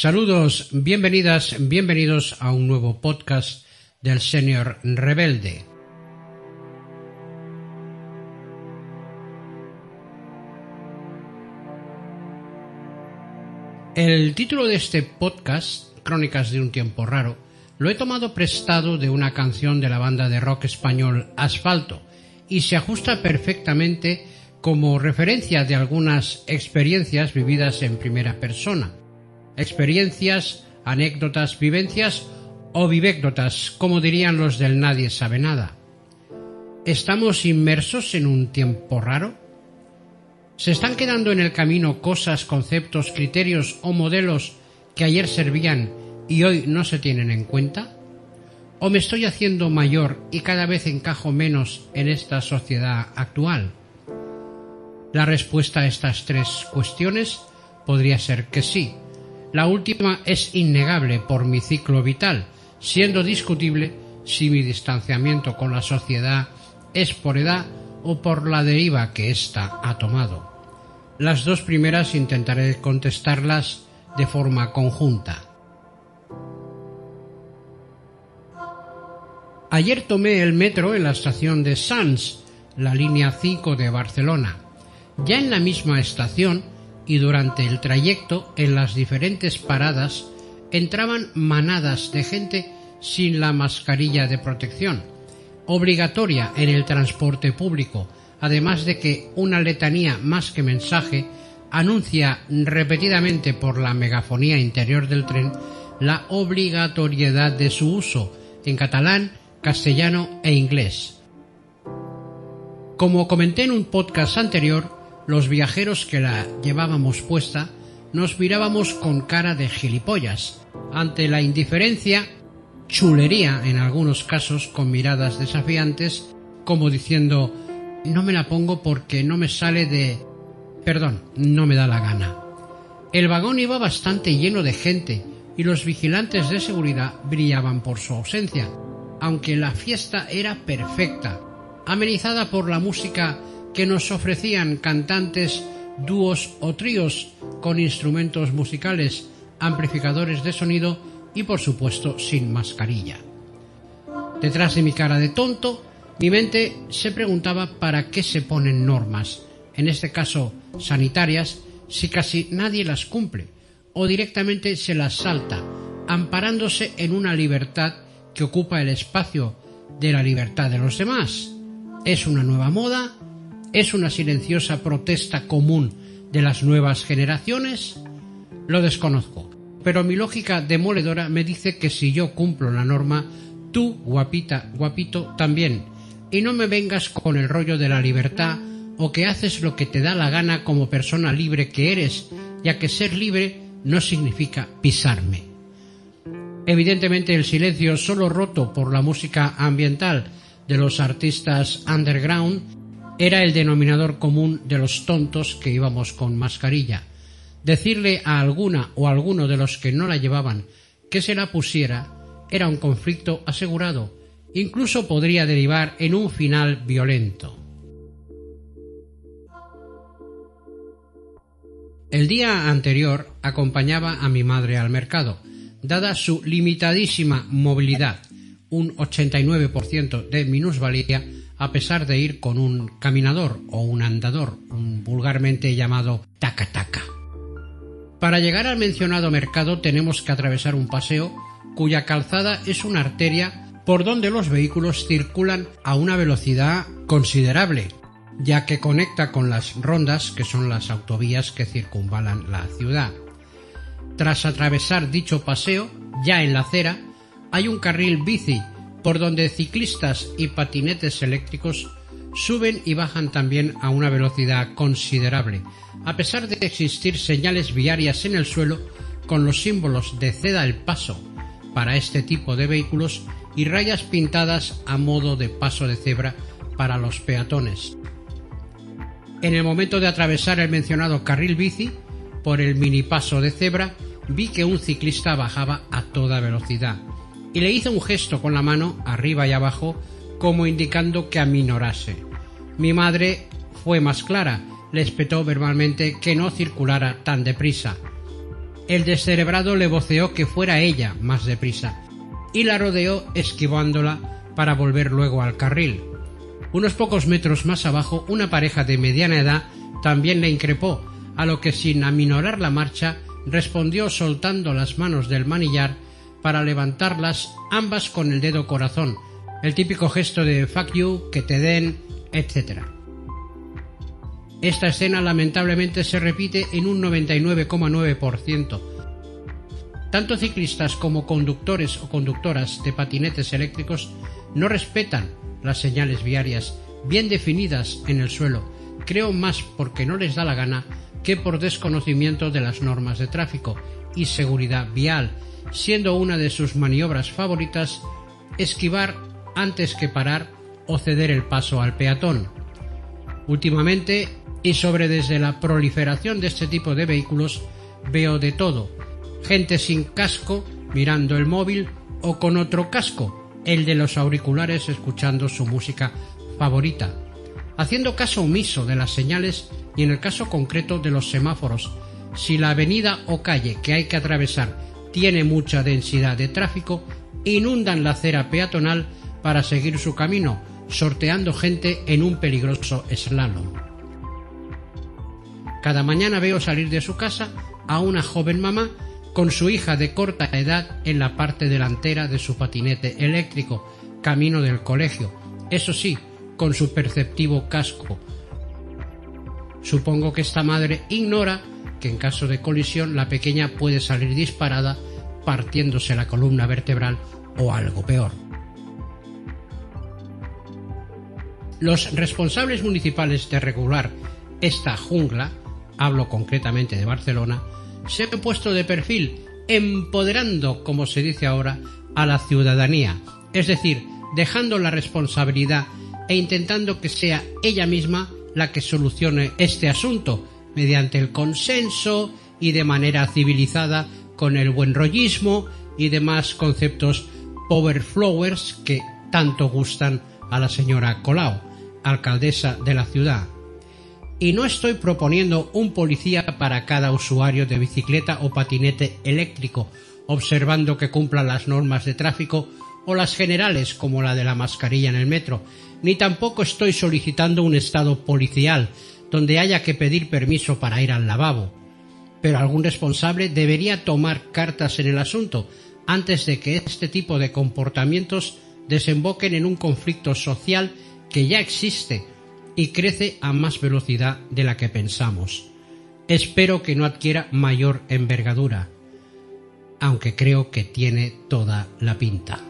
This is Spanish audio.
Saludos, bienvenidas, bienvenidos a un nuevo podcast del Señor Rebelde. El título de este podcast, Crónicas de un tiempo raro, lo he tomado prestado de una canción de la banda de rock español Asfalto y se ajusta perfectamente como referencia de algunas experiencias vividas en primera persona. Experiencias, anécdotas, vivencias o vivécdotas, como dirían los del nadie sabe nada. ¿Estamos inmersos en un tiempo raro? ¿Se están quedando en el camino cosas, conceptos, criterios o modelos que ayer servían y hoy no se tienen en cuenta? ¿O me estoy haciendo mayor y cada vez encajo menos en esta sociedad actual? La respuesta a estas tres cuestiones podría ser que sí. La última es innegable por mi ciclo vital, siendo discutible si mi distanciamiento con la sociedad es por edad o por la deriva que ésta ha tomado. Las dos primeras intentaré contestarlas de forma conjunta. Ayer tomé el metro en la estación de Sants, la línea 5 de Barcelona. Ya en la misma estación y durante el trayecto en las diferentes paradas entraban manadas de gente sin la mascarilla de protección, obligatoria en el transporte público, además de que una letanía más que mensaje anuncia repetidamente por la megafonía interior del tren la obligatoriedad de su uso en catalán castellano e inglés. Como comenté en un podcast anterior, los viajeros que la llevábamos puesta nos mirábamos con cara de gilipollas, ante la indiferencia, chulería en algunos casos con miradas desafiantes, como diciendo no me la pongo porque no me sale de... perdón, no me da la gana. El vagón iba bastante lleno de gente y los vigilantes de seguridad brillaban por su ausencia, aunque la fiesta era perfecta, amenizada por la música que nos ofrecían cantantes, dúos o tríos con instrumentos musicales, amplificadores de sonido y por supuesto sin mascarilla. Detrás de mi cara de tonto, mi mente se preguntaba para qué se ponen normas, en este caso sanitarias, si casi nadie las cumple, o directamente se las salta, amparándose en una libertad que ocupa el espacio de la libertad de los demás. ¿Es una nueva moda? ¿Es una silenciosa protesta común de las nuevas generaciones? Lo desconozco, pero mi lógica demoledora me dice que si yo cumplo la norma, tú, guapita, guapito, también. Y no me vengas con el rollo de la libertad o que haces lo que te da la gana como persona libre que eres, ya que ser libre no significa pisarme. Evidentemente el silencio solo roto por la música ambiental de los artistas underground era el denominador común de los tontos que íbamos con mascarilla. Decirle a alguna o alguno de los que no la llevaban que se la pusiera era un conflicto asegurado, incluso podría derivar en un final violento. El día anterior acompañaba a mi madre al mercado, dada su limitadísima movilidad, un 89% de minusvalía, a pesar de ir con un caminador o un andador, vulgarmente llamado taca-taca. Para llegar al mencionado mercado tenemos que atravesar un paseo cuya calzada es una arteria por donde los vehículos circulan a una velocidad considerable, ya que conecta con las rondas, que son las autovías que circunvalan la ciudad. Tras atravesar dicho paseo, ya en la acera, hay un carril bici por donde ciclistas y patinetes eléctricos suben y bajan también a una velocidad considerable, a pesar de existir señales viarias en el suelo con los símbolos de ceda el paso para este tipo de vehículos y rayas pintadas a modo de paso de cebra para los peatones. En el momento de atravesar el mencionado carril bici, por el mini paso de cebra, vi que un ciclista bajaba a toda velocidad y le hice un gesto con la mano arriba y abajo como indicando que aminorase. Mi madre fue más clara, le espetó verbalmente que no circulara tan deprisa. El descerebrado le voceó que fuera ella más deprisa y la rodeó esquivándola para volver luego al carril. Unos pocos metros más abajo, una pareja de mediana edad también le increpó, a lo que sin aminorar la marcha respondió soltando las manos del manillar para levantarlas ambas con el dedo corazón, el típico gesto de fuck you, que te den, etc. Esta escena lamentablemente se repite en un 99,9%. Tanto ciclistas como conductores o conductoras de patinetes eléctricos no respetan las señales viarias bien definidas en el suelo, creo más porque no les da la gana que por desconocimiento de las normas de tráfico y seguridad vial, siendo una de sus maniobras favoritas esquivar antes que parar o ceder el paso al peatón. Últimamente, y sobre desde la proliferación de este tipo de vehículos, veo de todo. Gente sin casco mirando el móvil o con otro casco, el de los auriculares escuchando su música favorita, haciendo caso omiso de las señales y en el caso concreto de los semáforos. Si la avenida o calle que hay que atravesar tiene mucha densidad de tráfico, inundan la acera peatonal para seguir su camino, sorteando gente en un peligroso slalom. Cada mañana veo salir de su casa a una joven mamá con su hija de corta edad en la parte delantera de su patinete eléctrico, camino del colegio, eso sí, con su perceptivo casco. Supongo que esta madre ignora que en caso de colisión la pequeña puede salir disparada partiéndose la columna vertebral o algo peor. Los responsables municipales de regular esta jungla, hablo concretamente de Barcelona, se han puesto de perfil empoderando, como se dice ahora, a la ciudadanía, es decir, dejando la responsabilidad e intentando que sea ella misma la que solucione este asunto mediante el consenso y de manera civilizada con el buen rollismo y demás conceptos power flowers que tanto gustan a la señora Colau, alcaldesa de la ciudad. Y no estoy proponiendo un policía para cada usuario de bicicleta o patinete eléctrico, observando que cumpla las normas de tráfico o las generales como la de la mascarilla en el metro, ni tampoco estoy solicitando un estado policial donde haya que pedir permiso para ir al lavabo. Pero algún responsable debería tomar cartas en el asunto antes de que este tipo de comportamientos desemboquen en un conflicto social que ya existe y crece a más velocidad de la que pensamos. Espero que no adquiera mayor envergadura, aunque creo que tiene toda la pinta.